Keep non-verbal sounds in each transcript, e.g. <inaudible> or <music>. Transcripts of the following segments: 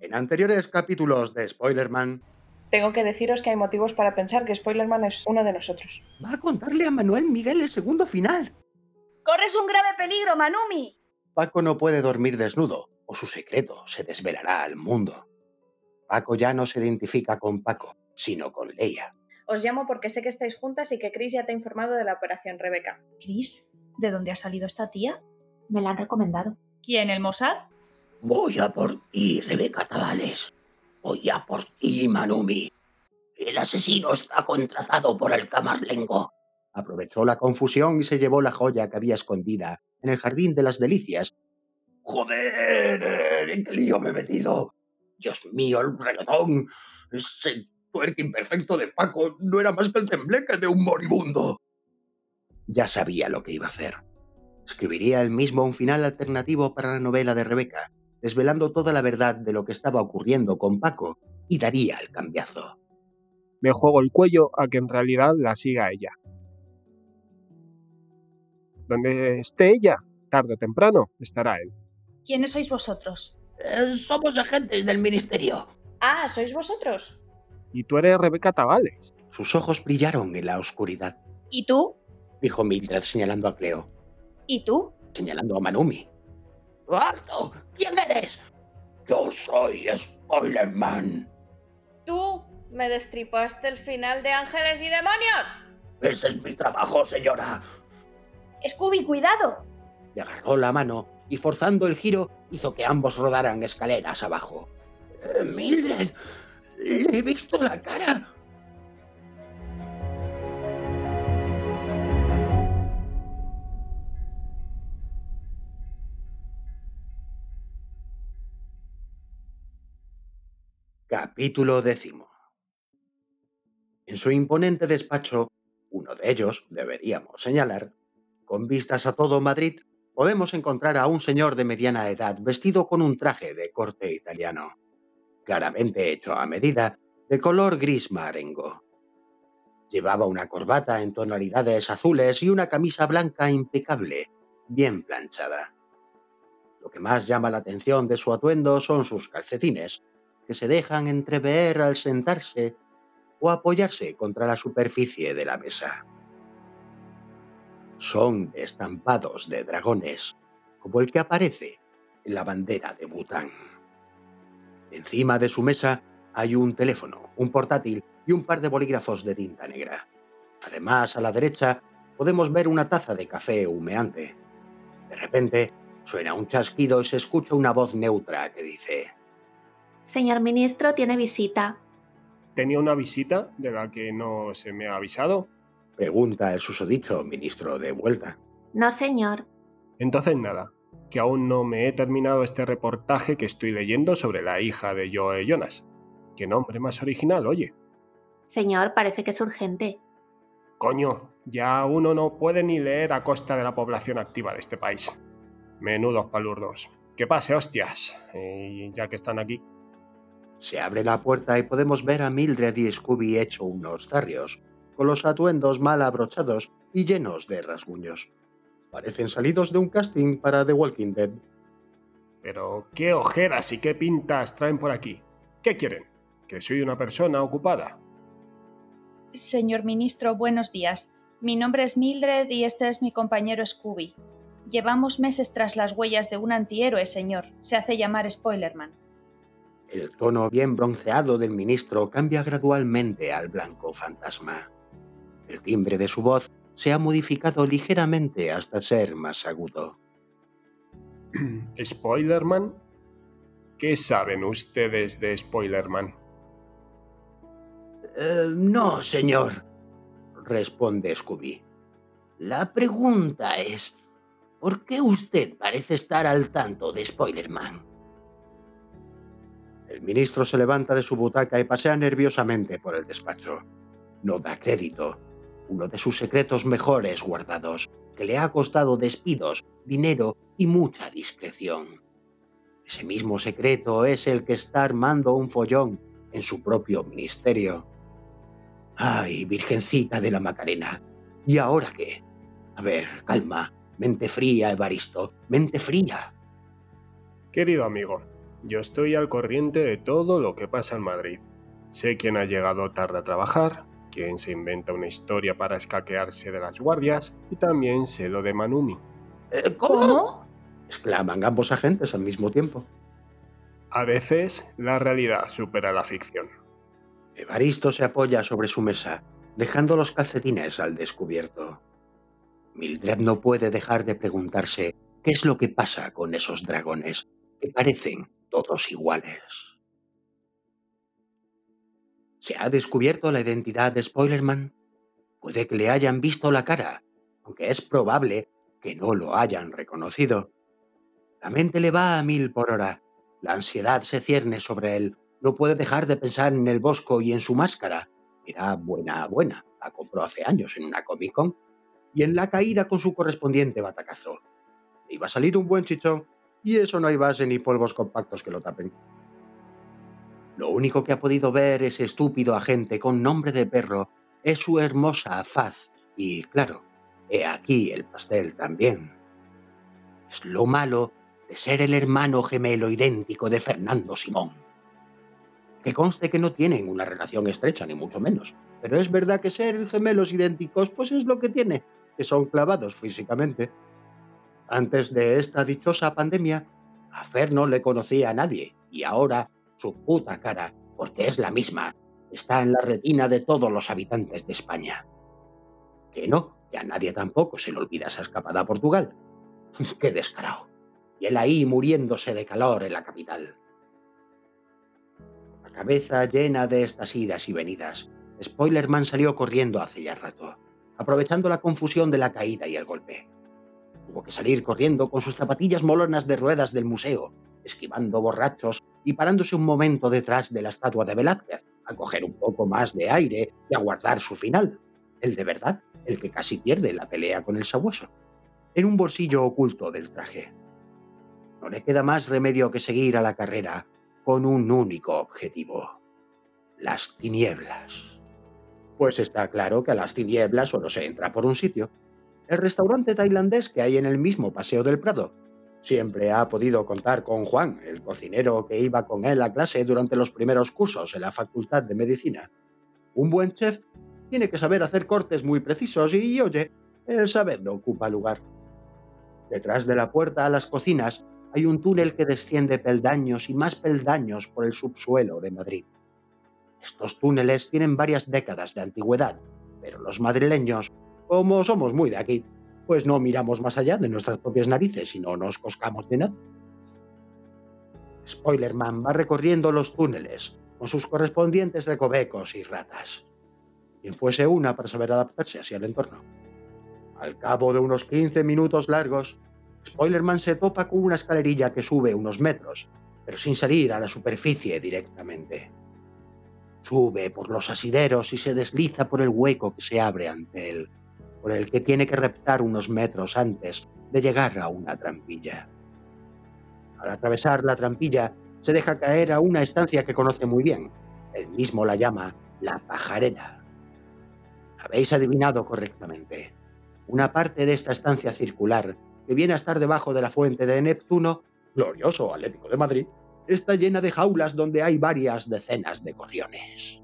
En anteriores capítulos de Spoilerman, Tengo que deciros que hay motivos para pensar que Spoilerman es uno de nosotros. va a contarle a Manuel Miguel el segundo final. ¡Corres un grave peligro, Manumi! Paco no puede dormir desnudo, o su secreto se desvelará al mundo. Paco ya no se identifica con Paco, sino con Leia. Os llamo porque sé que estáis juntas y que Chris ya te ha informado de la operación Rebeca. Chris, ¿de dónde ha salido esta tía? Me la han recomendado. ¿Quién, el Mossad? Voy a por ti, Rebeca Tavales. Voy a por ti, Manumi. El asesino está contratado por el Camarlengo. Aprovechó la confusión y se llevó la joya que había escondida en el jardín de las delicias. ¡Joder! ¿En qué lío me he metido? Dios mío, el reggaetón. Ese tuerque imperfecto de Paco no era más que el tembleque de un moribundo. Ya sabía lo que iba a hacer. Escribiría él mismo un final alternativo para la novela de Rebeca, desvelando toda la verdad de lo que estaba ocurriendo con Paco y daría el cambiazo. Me juego el cuello a que en realidad la siga ella. Donde esté ella, tarde o temprano, estará él. ¿Quiénes sois vosotros? Eh, somos agentes del ministerio. Ah, ¿sois vosotros? Y tú eres Rebeca Tavales. Sus ojos brillaron en la oscuridad, ¿Y tú? dijo Mildred señalando a Cleo, ¿Y tú? señalando a Manumi. ¡Alto! ¿Quién eres? Yo soy Spoilerman. ¿Tú me destripaste el final de Ángeles y Demonios? Ese es mi trabajo, señora. Scooby, cuidado. Le agarró la mano y forzando el giro hizo que ambos rodaran escaleras abajo. Eh, Mildred, le he visto la cara. Capítulo décimo. En su imponente despacho, uno de ellos, deberíamos señalar, con vistas a todo Madrid, podemos encontrar a un señor de mediana edad vestido con un traje de corte italiano, claramente hecho a medida, de color gris marengo. Llevaba una corbata en tonalidades azules y una camisa blanca impecable, bien planchada. Lo que más llama la atención de su atuendo son sus calcetines, que se dejan entrever al sentarse o apoyarse contra la superficie de la mesa. Son estampados de dragones, como el que aparece en la bandera de Bután. Encima de su mesa hay un teléfono, un portátil y un par de bolígrafos de tinta negra. Además, a la derecha podemos ver una taza de café humeante. De repente, suena un chasquido y se escucha una voz neutra que dice... Señor ministro, tiene visita. Tenía una visita de la que no se me ha avisado. Pregunta el susodicho ministro de vuelta. No, señor. Entonces nada, que aún no me he terminado este reportaje que estoy leyendo sobre la hija de Joe Jonas. Qué nombre más original, oye. Señor, parece que es urgente. Coño, ya uno no puede ni leer a costa de la población activa de este país. Menudos palurdos. Que pase, hostias. Y ya que están aquí. Se abre la puerta y podemos ver a Mildred y Scooby hecho unos zarrios, con los atuendos mal abrochados y llenos de rasguños. Parecen salidos de un casting para The Walking Dead. Pero, ¿qué ojeras y qué pintas traen por aquí? ¿Qué quieren? ¿Que soy una persona ocupada? Señor ministro, buenos días. Mi nombre es Mildred y este es mi compañero Scooby. Llevamos meses tras las huellas de un antihéroe, señor. Se hace llamar Spoilerman. El tono bien bronceado del ministro cambia gradualmente al blanco fantasma. El timbre de su voz se ha modificado ligeramente hasta ser más agudo. <clears throat> ¿Spoilerman? ¿Qué saben ustedes de Spoilerman? Eh, no, señor, Responde Scooby. La pregunta es, ¿por qué usted parece estar al tanto de Spoilerman? El ministro se levanta de su butaca y pasea nerviosamente por el despacho. No da crédito. Uno de sus secretos mejores guardados, que le ha costado despidos, dinero y mucha discreción. Ese mismo secreto es el que está armando un follón en su propio ministerio. Ay, Virgencita de la Macarena. ¿Y ahora qué? A ver, calma. Mente fría, Evaristo. Mente fría. Querido amigo, yo estoy al corriente de todo lo que pasa en Madrid. Sé quién ha llegado tarde a trabajar, quién se inventa una historia para escaquearse de las guardias y también sé lo de Manumi. Eh, ¿Cómo? exclaman ambos agentes al mismo tiempo. A veces la realidad supera la ficción. Evaristo se apoya sobre su mesa, dejando los calcetines al descubierto. Mildred no puede dejar de preguntarse qué es lo que pasa con esos dragones, que parecen todos iguales. ¿Se ha descubierto la identidad de Spoilerman? Puede que le hayan visto la cara, aunque es probable que no lo hayan reconocido. La mente le va a mil por hora. La ansiedad se cierne sobre él. No puede dejar de pensar en el bosco y en su máscara. Era buena, buena. La compró hace años en una Comic Con. Y en la caída con su correspondiente batacazo. iba a salir un buen chichón. Y eso no hay base ni polvos compactos que lo tapen. Lo único que ha podido ver ese estúpido agente con nombre de perro es su hermosa faz. Y claro, he aquí el pastel también. Es lo malo de ser el hermano gemelo idéntico de Fernando Simón. Que conste que no tienen una relación estrecha, ni mucho menos. Pero es verdad que ser gemelos idénticos, pues es lo que tiene, que son clavados físicamente. Antes de esta dichosa pandemia, a Fer no le conocía a nadie, y ahora su puta cara, porque es la misma, está en la retina de todos los habitantes de España. Que no, que a nadie tampoco se le olvida esa escapada a Portugal. <laughs> ¡Qué descarado! y él ahí muriéndose de calor en la capital. La cabeza llena de estas idas y venidas, Spoilerman salió corriendo hace ya rato, aprovechando la confusión de la caída y el golpe. Tuvo que salir corriendo con sus zapatillas molonas de ruedas del museo, esquivando borrachos y parándose un momento detrás de la estatua de Velázquez, a coger un poco más de aire y a guardar su final, el de verdad, el que casi pierde la pelea con el sabueso, en un bolsillo oculto del traje. No le queda más remedio que seguir a la carrera con un único objetivo. Las tinieblas. Pues está claro que a las tinieblas solo se entra por un sitio. El restaurante tailandés que hay en el mismo Paseo del Prado. Siempre ha podido contar con Juan, el cocinero que iba con él a clase durante los primeros cursos en la Facultad de Medicina. Un buen chef tiene que saber hacer cortes muy precisos y, oye, el saber no ocupa lugar. Detrás de la puerta a las cocinas hay un túnel que desciende peldaños y más peldaños por el subsuelo de Madrid. Estos túneles tienen varias décadas de antigüedad, pero los madrileños, como somos muy de aquí, pues no miramos más allá de nuestras propias narices y no nos coscamos de nada. Spoilerman va recorriendo los túneles con sus correspondientes recovecos y ratas. Quien fuese una para saber adaptarse así al entorno. Al cabo de unos 15 minutos largos, Spoilerman se topa con una escalerilla que sube unos metros, pero sin salir a la superficie directamente. Sube por los asideros y se desliza por el hueco que se abre ante él, por el que tiene que reptar unos metros antes de llegar a una trampilla. Al atravesar la trampilla, se deja caer a una estancia que conoce muy bien. Él mismo la llama la pajarera. Habéis adivinado correctamente. Una parte de esta estancia circular que viene a estar debajo de la fuente de Neptuno, glorioso Atlético de Madrid, está llena de jaulas donde hay varias decenas de gorriones.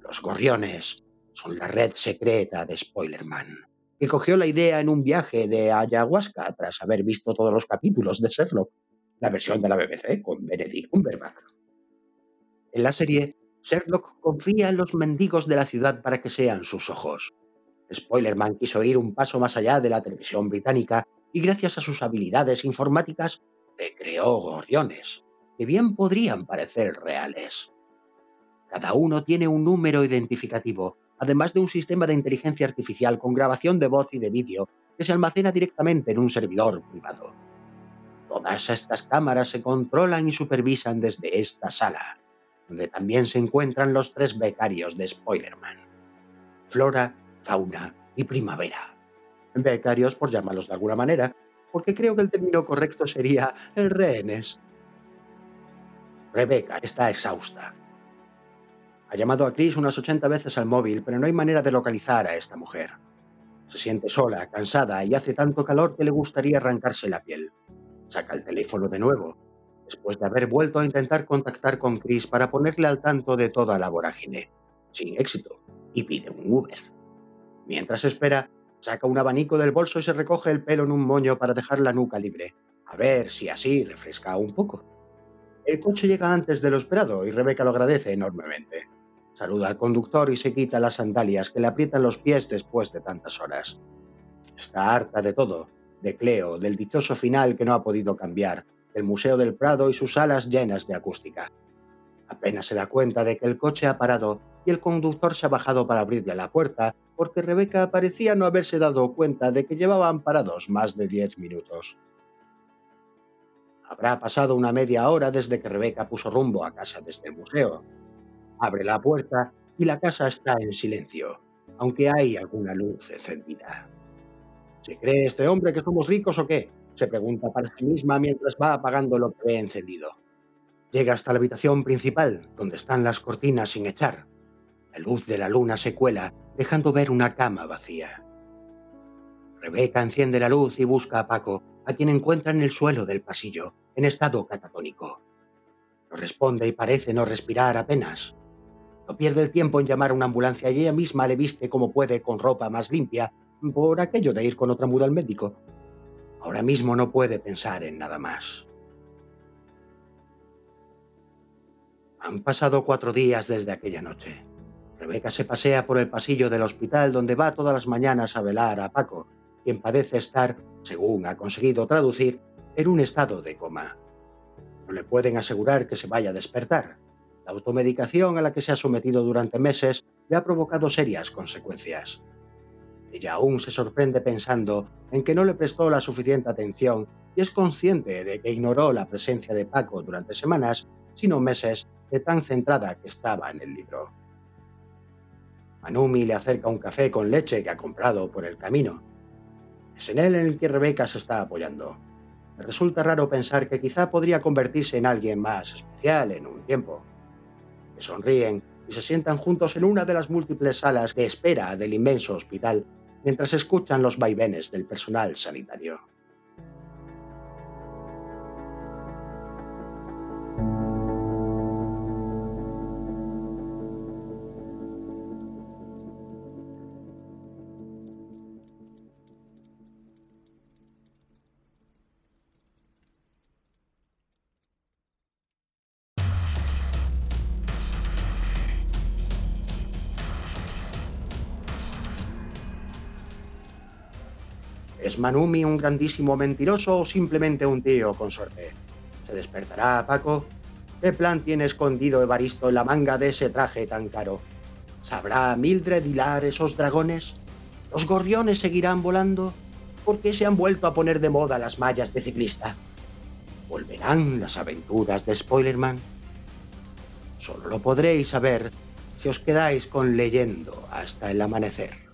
Los gorriones son la red secreta de Spoilerman, que cogió la idea en un viaje de ayahuasca tras haber visto todos los capítulos de Sherlock, la versión de la BBC con Benedict Cumberbatch. En la serie, Sherlock confía en los mendigos de la ciudad para que sean sus ojos, Spoilerman quiso ir un paso más allá de la televisión británica y gracias a sus habilidades informáticas recreó gorriones, que bien podrían parecer reales. Cada uno tiene un número identificativo, además de un sistema de inteligencia artificial con grabación de voz y de vídeo que se almacena directamente en un servidor privado. Todas estas cámaras se controlan y supervisan desde esta sala, donde también se encuentran los tres becarios de Spoilerman. Flora, fauna y primavera. Becarios, por llamarlos de alguna manera, porque creo que el término correcto sería rehenes. Rebeca está exhausta. Ha llamado a Chris unas 80 veces al móvil, pero no hay manera de localizar a esta mujer. Se siente sola, cansada y hace tanto calor que le gustaría arrancarse la piel. Saca el teléfono de nuevo, después de haber vuelto a intentar contactar con Chris para ponerle al tanto de toda la vorágine. Sin éxito, y pide un Uber. Mientras espera, saca un abanico del bolso y se recoge el pelo en un moño para dejar la nuca libre, a ver si así refresca un poco. El coche llega antes de lo esperado y Rebeca lo agradece enormemente. Saluda al conductor y se quita las sandalias que le aprietan los pies después de tantas horas. Está harta de todo, de Cleo, del dichoso final que no ha podido cambiar, del Museo del Prado y sus salas llenas de acústica. Apenas se da cuenta de que el coche ha parado y el conductor se ha bajado para abrirle la puerta porque Rebeca parecía no haberse dado cuenta de que llevaban parados más de diez minutos. Habrá pasado una media hora desde que Rebeca puso rumbo a casa desde el museo, Abre la puerta y la casa está en silencio, aunque hay alguna luz encendida. ¿Se cree este hombre que somos ricos o qué? Se pregunta para sí misma mientras va apagando lo que ve encendido. Llega hasta la habitación principal, donde están las cortinas sin echar. La luz de la luna se cuela, dejando ver una cama vacía. Rebeca enciende la luz y busca a Paco, a quien encuentra en el suelo del pasillo, en estado catatónico. No responde y parece no respirar apenas. No pierde el tiempo en llamar a una ambulancia y ella misma le viste como puede con ropa más limpia por aquello de ir con otra muda al médico. Ahora mismo no puede pensar en nada más. Han pasado cuatro días desde aquella noche. Rebeca se pasea por el pasillo del hospital donde va todas las mañanas a velar a Paco, quien parece estar, según ha conseguido traducir, en un estado de coma. No le pueden asegurar que se vaya a despertar, automedicación a la que se ha sometido durante meses le ha provocado serias consecuencias. Ella aún se sorprende pensando en que no le prestó la suficiente atención y es consciente de que ignoró la presencia de Paco durante semanas, sino meses, de tan centrada que estaba en el libro. Manumi le acerca un café con leche que ha comprado por el camino. Es en él en el que Rebeca se está apoyando. Me resulta raro pensar que quizá podría convertirse en alguien más especial en un tiempo sonríen y se sientan juntos en una de las múltiples salas de espera del inmenso hospital mientras escuchan los vaivenes del personal sanitario. ¿Es Manumi un grandísimo mentiroso o simplemente un tío con suerte? ¿Se despertará Paco? ¿Qué plan tiene escondido Evaristo en la manga de ese traje tan caro? ¿Sabrá Mildred hilar esos dragones? ¿Los gorriones seguirán volando? ¿Por qué se han vuelto a poner de moda las mallas de ciclista? ¿Volverán las aventuras de Spoilerman? Solo lo podréis saber si os quedáis con leyendo hasta el amanecer.